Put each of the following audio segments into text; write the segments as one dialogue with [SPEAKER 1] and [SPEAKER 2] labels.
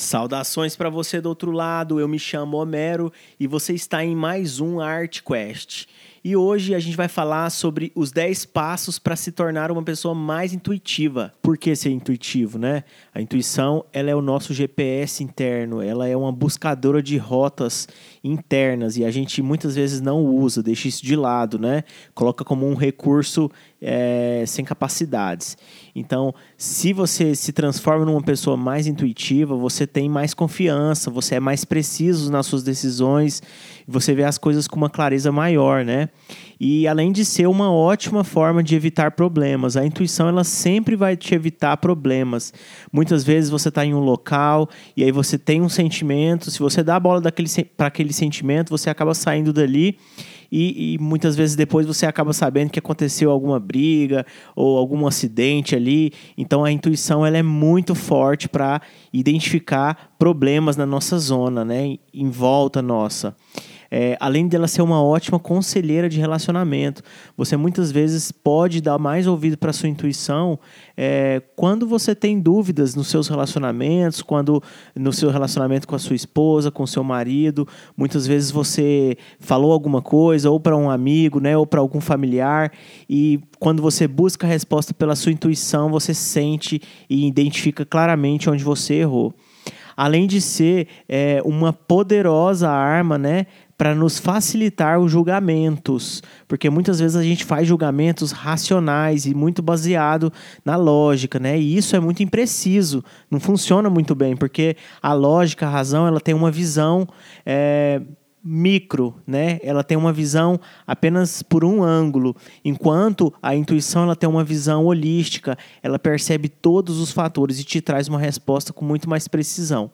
[SPEAKER 1] Saudações para você do outro lado, eu me chamo Homero e você está em mais um Art Quest. E hoje a gente vai falar sobre os 10 passos para se tornar uma pessoa mais intuitiva. Por que ser intuitivo, né? A intuição, ela é o nosso GPS interno, ela é uma buscadora de rotas internas e a gente muitas vezes não usa, deixa isso de lado, né? Coloca como um recurso é, sem capacidades. Então, se você se transforma numa pessoa mais intuitiva, você tem mais confiança, você é mais preciso nas suas decisões, você vê as coisas com uma clareza maior, né? E além de ser uma ótima forma de evitar problemas, a intuição ela sempre vai te evitar problemas. Muitas vezes você está em um local e aí você tem um sentimento, se você dá a bola para aquele sentimento, você acaba saindo dali e, e, muitas vezes depois você acaba sabendo que aconteceu alguma briga ou algum acidente ali. Então a intuição ela é muito forte para identificar problemas na nossa zona, né, em volta nossa é, além dela ser uma ótima conselheira de relacionamento, você muitas vezes pode dar mais ouvido para sua intuição é, quando você tem dúvidas nos seus relacionamentos, quando no seu relacionamento com a sua esposa, com seu marido, muitas vezes você falou alguma coisa ou para um amigo, né, ou para algum familiar e quando você busca a resposta pela sua intuição, você sente e identifica claramente onde você errou. Além de ser é, uma poderosa arma, né, para nos facilitar os julgamentos, porque muitas vezes a gente faz julgamentos racionais e muito baseado na lógica, né? E isso é muito impreciso, não funciona muito bem, porque a lógica, a razão, ela tem uma visão é, micro, né? Ela tem uma visão apenas por um ângulo, enquanto a intuição ela tem uma visão holística, ela percebe todos os fatores e te traz uma resposta com muito mais precisão.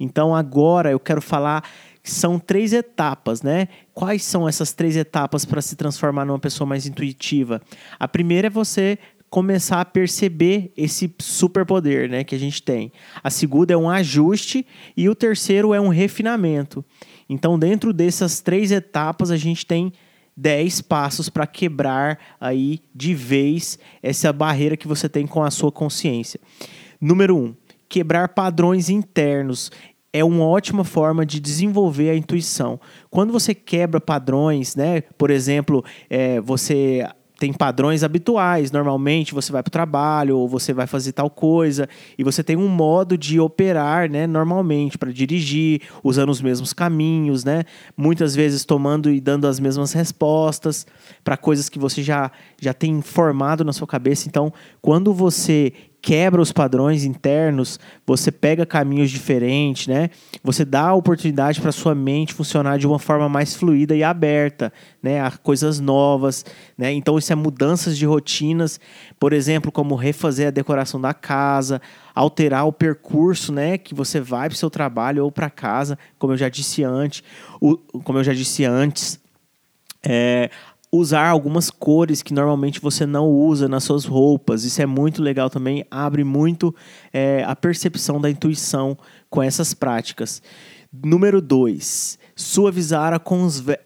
[SPEAKER 1] Então agora eu quero falar são três etapas, né? Quais são essas três etapas para se transformar numa pessoa mais intuitiva? A primeira é você começar a perceber esse superpoder, né, que a gente tem. A segunda é um ajuste e o terceiro é um refinamento. Então, dentro dessas três etapas, a gente tem dez passos para quebrar aí de vez essa barreira que você tem com a sua consciência. Número um, quebrar padrões internos é uma ótima forma de desenvolver a intuição. Quando você quebra padrões, né? Por exemplo, é, você tem padrões habituais. Normalmente você vai para o trabalho ou você vai fazer tal coisa e você tem um modo de operar, né? Normalmente para dirigir, usando os mesmos caminhos, né? Muitas vezes tomando e dando as mesmas respostas para coisas que você já já tem formado na sua cabeça. Então, quando você quebra os padrões internos, você pega caminhos diferentes, né? Você dá a oportunidade para sua mente funcionar de uma forma mais fluida e aberta, né, a coisas novas, né? Então isso é mudanças de rotinas, por exemplo, como refazer a decoração da casa, alterar o percurso, né, que você vai para o seu trabalho ou para casa, como eu já disse antes, o, como eu já disse antes, é, usar algumas cores que normalmente você não usa nas suas roupas. Isso é muito legal também, abre muito é, a percepção da intuição com essas práticas. Número 2, suavizar a conver...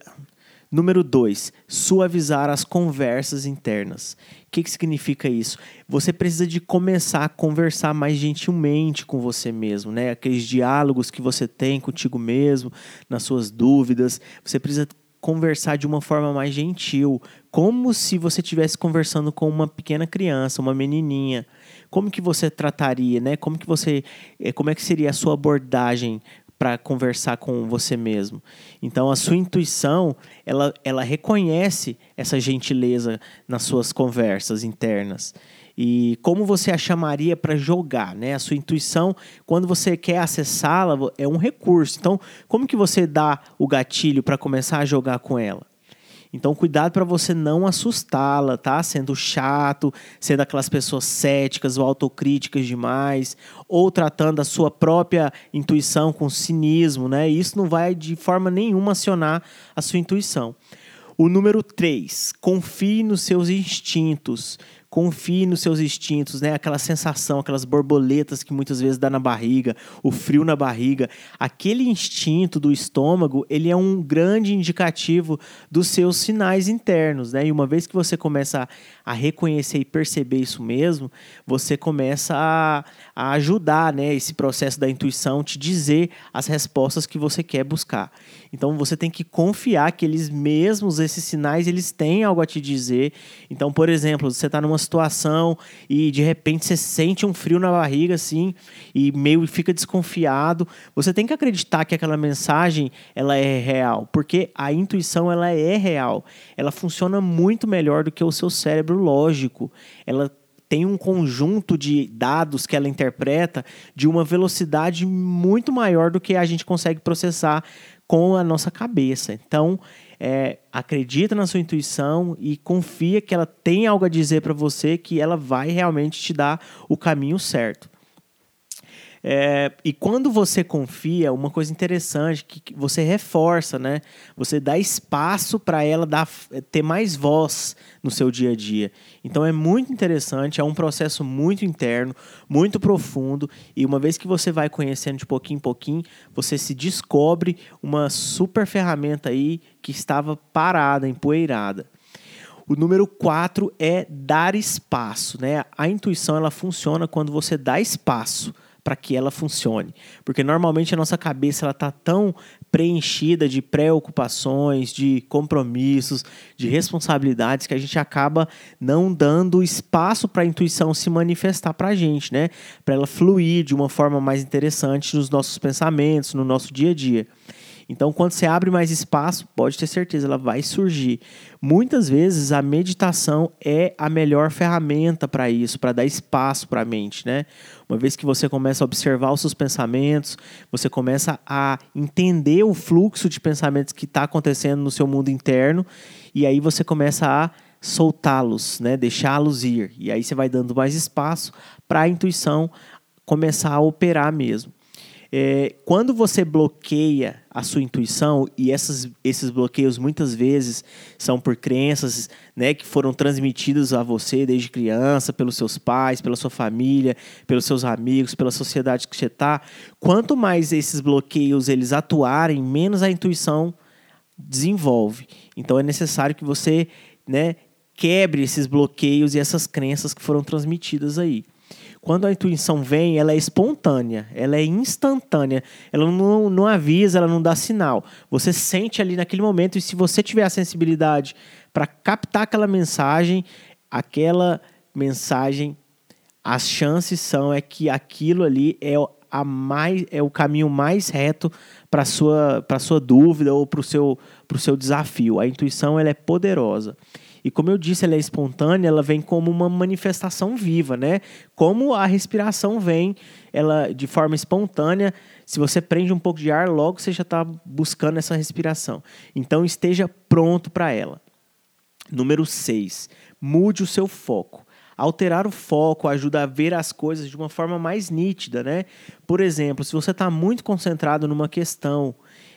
[SPEAKER 1] Número 2, suavizar as conversas internas. O que, que significa isso? Você precisa de começar a conversar mais gentilmente com você mesmo, né? Aqueles diálogos que você tem contigo mesmo, nas suas dúvidas. Você precisa conversar de uma forma mais gentil, como se você estivesse conversando com uma pequena criança, uma menininha. Como que você trataria, né? Como que você, eh, como é que seria a sua abordagem para conversar com você mesmo? Então a sua intuição, ela, ela reconhece essa gentileza nas suas conversas internas e como você a chamaria para jogar, né? A sua intuição, quando você quer acessá-la, é um recurso. Então, como que você dá o gatilho para começar a jogar com ela? Então, cuidado para você não assustá-la, tá? Sendo chato, sendo aquelas pessoas céticas ou autocríticas demais, ou tratando a sua própria intuição com cinismo, né? Isso não vai de forma nenhuma acionar a sua intuição. O número 3, confie nos seus instintos. Confie nos seus instintos, né? Aquela sensação, aquelas borboletas que muitas vezes dá na barriga, o frio na barriga. Aquele instinto do estômago, ele é um grande indicativo dos seus sinais internos, né? E uma vez que você começa a, a reconhecer e perceber isso mesmo, você começa a, a ajudar, né? Esse processo da intuição, te dizer as respostas que você quer buscar. Então você tem que confiar que eles mesmos, esses sinais, eles têm algo a te dizer. Então, por exemplo, você está numa situação e de repente você sente um frio na barriga, assim, e meio fica desconfiado. Você tem que acreditar que aquela mensagem ela é real, porque a intuição ela é real. Ela funciona muito melhor do que o seu cérebro lógico. Ela tem um conjunto de dados que ela interpreta de uma velocidade muito maior do que a gente consegue processar com a nossa cabeça. Então, é, acredita na sua intuição e confia que ela tem algo a dizer para você, que ela vai realmente te dar o caminho certo. É, e quando você confia, uma coisa interessante que você reforça, né? Você dá espaço para ela dar, ter mais voz no seu dia a dia. Então é muito interessante, é um processo muito interno, muito profundo. E uma vez que você vai conhecendo de pouquinho em pouquinho, você se descobre uma super ferramenta aí que estava parada, empoeirada. O número 4 é dar espaço, né? A intuição ela funciona quando você dá espaço para que ela funcione. Porque normalmente a nossa cabeça ela está tão preenchida de preocupações, de compromissos, de responsabilidades que a gente acaba não dando espaço para a intuição se manifestar para a gente, né? Para ela fluir de uma forma mais interessante nos nossos pensamentos, no nosso dia a dia. Então, quando você abre mais espaço, pode ter certeza, ela vai surgir. Muitas vezes a meditação é a melhor ferramenta para isso, para dar espaço para a mente, né? Uma vez que você começa a observar os seus pensamentos, você começa a entender o fluxo de pensamentos que está acontecendo no seu mundo interno, e aí você começa a soltá-los, né? Deixá-los ir. E aí você vai dando mais espaço para a intuição começar a operar mesmo. É, quando você bloqueia a sua intuição, e essas, esses bloqueios muitas vezes são por crenças né, que foram transmitidas a você desde criança, pelos seus pais, pela sua família, pelos seus amigos, pela sociedade que você está, quanto mais esses bloqueios eles atuarem, menos a intuição desenvolve. Então é necessário que você né, quebre esses bloqueios e essas crenças que foram transmitidas aí. Quando a intuição vem, ela é espontânea, ela é instantânea, ela não, não avisa, ela não dá sinal. Você sente ali naquele momento, e se você tiver a sensibilidade para captar aquela mensagem, aquela mensagem, as chances são é que aquilo ali é a mais é o caminho mais reto para sua para sua dúvida ou para o seu para o seu desafio. A intuição ela é poderosa. E como eu disse, ela é espontânea, ela vem como uma manifestação viva, né? Como a respiração vem, ela de forma espontânea, se você prende um pouco de ar, logo você já está buscando essa respiração. Então esteja pronto para ela. Número 6. Mude o seu foco. Alterar o foco ajuda a ver as coisas de uma forma mais nítida, né? Por exemplo, se você está muito concentrado numa questão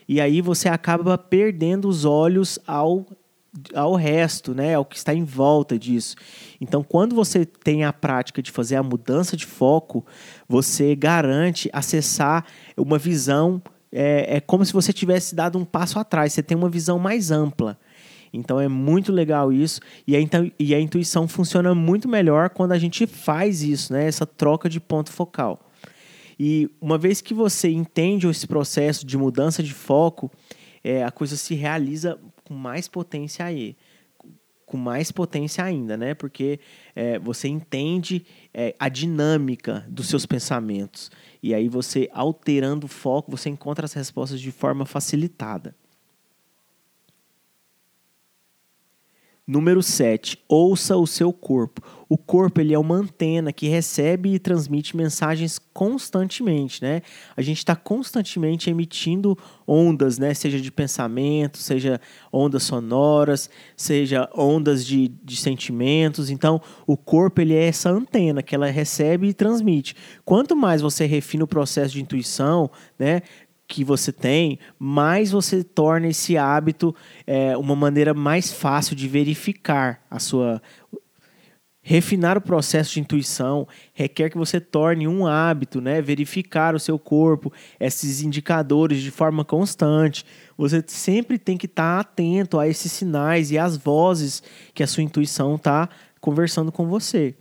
[SPEAKER 1] e aí você acaba perdendo os olhos ao ao resto, né, ao que está em volta disso. Então, quando você tem a prática de fazer a mudança de foco, você garante acessar uma visão. É, é como se você tivesse dado um passo atrás. Você tem uma visão mais ampla. Então é muito legal isso e a, e a intuição funciona muito melhor quando a gente faz isso, né? Essa troca de ponto focal. E uma vez que você entende esse processo de mudança de foco, é, a coisa se realiza com mais potência aí com mais potência ainda, né? Porque é, você entende é, a dinâmica dos seus pensamentos. E aí você, alterando o foco, você encontra as respostas de forma facilitada. Número 7. Ouça o seu corpo. O corpo ele é uma antena que recebe e transmite mensagens constantemente, né? A gente está constantemente emitindo ondas, né? Seja de pensamento, seja ondas sonoras, seja ondas de, de sentimentos. Então, o corpo ele é essa antena que ela recebe e transmite. Quanto mais você refina o processo de intuição, né? Que você tem, mais você torna esse hábito é, uma maneira mais fácil de verificar a sua Refinar o processo de intuição requer que você torne um hábito, né? Verificar o seu corpo, esses indicadores de forma constante. Você sempre tem que estar atento a esses sinais e às vozes que a sua intuição está conversando com você.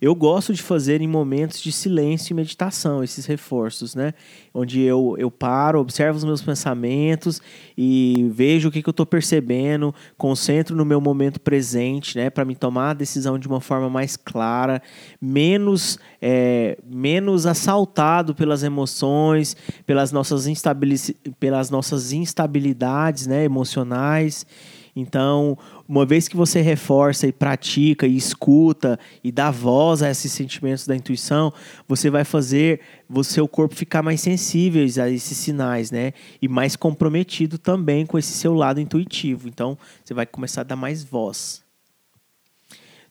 [SPEAKER 1] Eu gosto de fazer em momentos de silêncio e meditação esses reforços, né? Onde eu, eu paro, observo os meus pensamentos e vejo o que, que eu estou percebendo, concentro no meu momento presente, né? Para me tomar a decisão de uma forma mais clara, menos, é, menos assaltado pelas emoções, pelas nossas, pelas nossas instabilidades né? emocionais. Então, uma vez que você reforça e pratica e escuta e dá voz a esses sentimentos da intuição, você vai fazer o seu corpo ficar mais sensível a esses sinais, né? E mais comprometido também com esse seu lado intuitivo. Então, você vai começar a dar mais voz.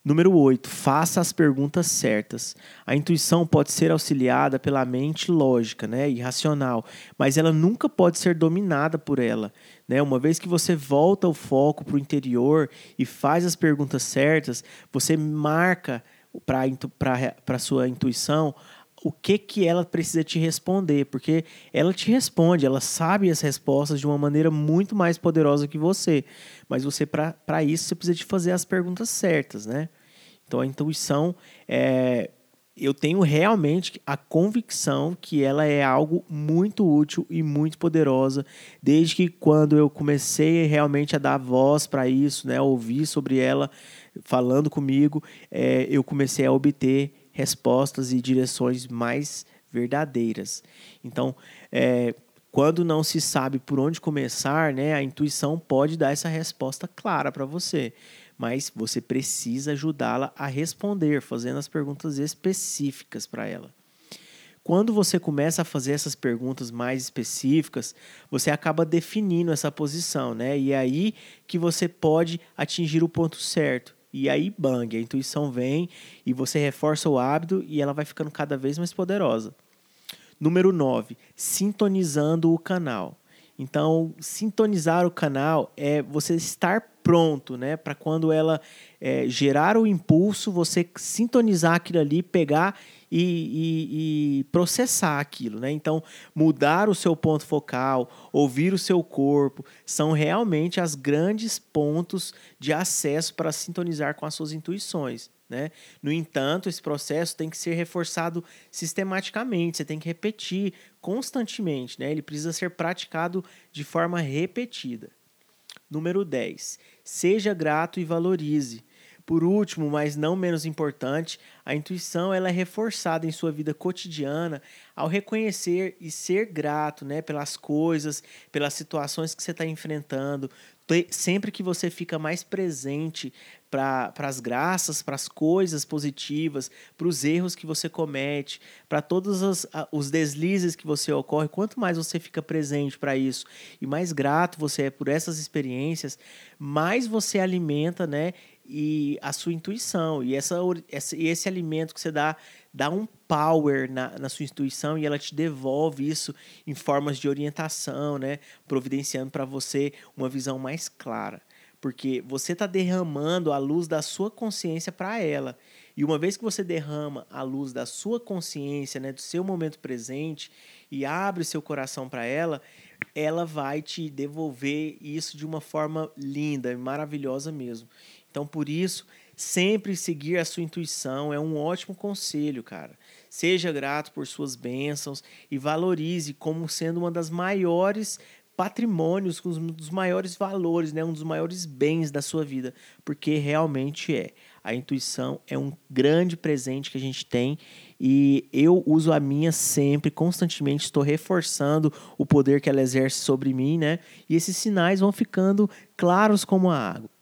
[SPEAKER 1] Número 8. Faça as perguntas certas. A intuição pode ser auxiliada pela mente lógica né, e racional, mas ela nunca pode ser dominada por ela. Né? Uma vez que você volta o foco para o interior e faz as perguntas certas, você marca para a sua intuição o que, que ela precisa te responder, porque ela te responde, ela sabe as respostas de uma maneira muito mais poderosa que você. Mas você, para isso, você precisa de fazer as perguntas certas, né? Então a intuição é, eu tenho realmente a convicção que ela é algo muito útil e muito poderosa, desde que quando eu comecei realmente a dar voz para isso, né, ouvir sobre ela, falando comigo, é, eu comecei a obter respostas e direções mais verdadeiras. Então, é, quando não se sabe por onde começar, né, a intuição pode dar essa resposta clara para você mas você precisa ajudá-la a responder, fazendo as perguntas específicas para ela. Quando você começa a fazer essas perguntas mais específicas, você acaba definindo essa posição, né? E é aí que você pode atingir o ponto certo. E aí, bang, a intuição vem e você reforça o hábito e ela vai ficando cada vez mais poderosa. Número 9, sintonizando o canal. Então, sintonizar o canal é você estar pronto, né? Para quando ela é, gerar o impulso, você sintonizar aquilo ali, pegar e, e, e, processar aquilo, né? Então, mudar o seu ponto focal, ouvir o seu corpo, são realmente as grandes pontos de acesso para sintonizar com as suas intuições. Né? No entanto, esse processo tem que ser reforçado sistematicamente, você tem que repetir constantemente, né? ele precisa ser praticado de forma repetida. Número 10. Seja grato e valorize. Por último, mas não menos importante, a intuição ela é reforçada em sua vida cotidiana ao reconhecer e ser grato né, pelas coisas, pelas situações que você está enfrentando. Sempre que você fica mais presente para as graças, para as coisas positivas, para os erros que você comete, para todos os, os deslizes que você ocorre, quanto mais você fica presente para isso e mais grato você é por essas experiências, mais você alimenta né, e a sua intuição. E essa, esse, esse alimento que você dá, dá um power na, na sua intuição e ela te devolve isso em formas de orientação, né? Providenciando para você uma visão mais clara. Porque você está derramando a luz da sua consciência para ela. E uma vez que você derrama a luz da sua consciência, né, do seu momento presente, e abre seu coração para ela, ela vai te devolver isso de uma forma linda e maravilhosa mesmo. Então, por isso, sempre seguir a sua intuição é um ótimo conselho, cara. Seja grato por suas bênçãos e valorize como sendo uma das maiores patrimônios, um dos maiores valores, né? um dos maiores bens da sua vida, porque realmente é. A intuição é um grande presente que a gente tem e eu uso a minha sempre, constantemente, estou reforçando o poder que ela exerce sobre mim, né? E esses sinais vão ficando claros como a água.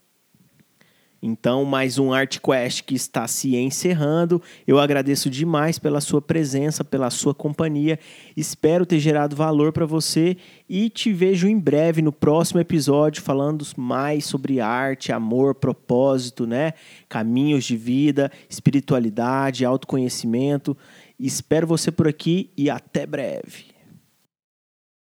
[SPEAKER 1] Então, mais um Art Quest que está se encerrando. Eu agradeço demais pela sua presença, pela sua companhia. Espero ter gerado valor para você e te vejo em breve no próximo episódio falando mais sobre arte, amor, propósito, né? Caminhos de vida, espiritualidade, autoconhecimento. Espero você por aqui e até breve.